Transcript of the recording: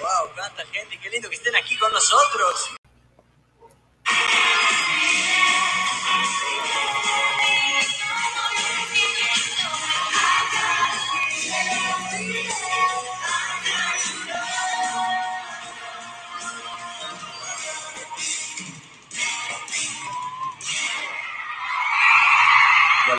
wow, cuánta gente, qué lindo que estén aquí con nosotros.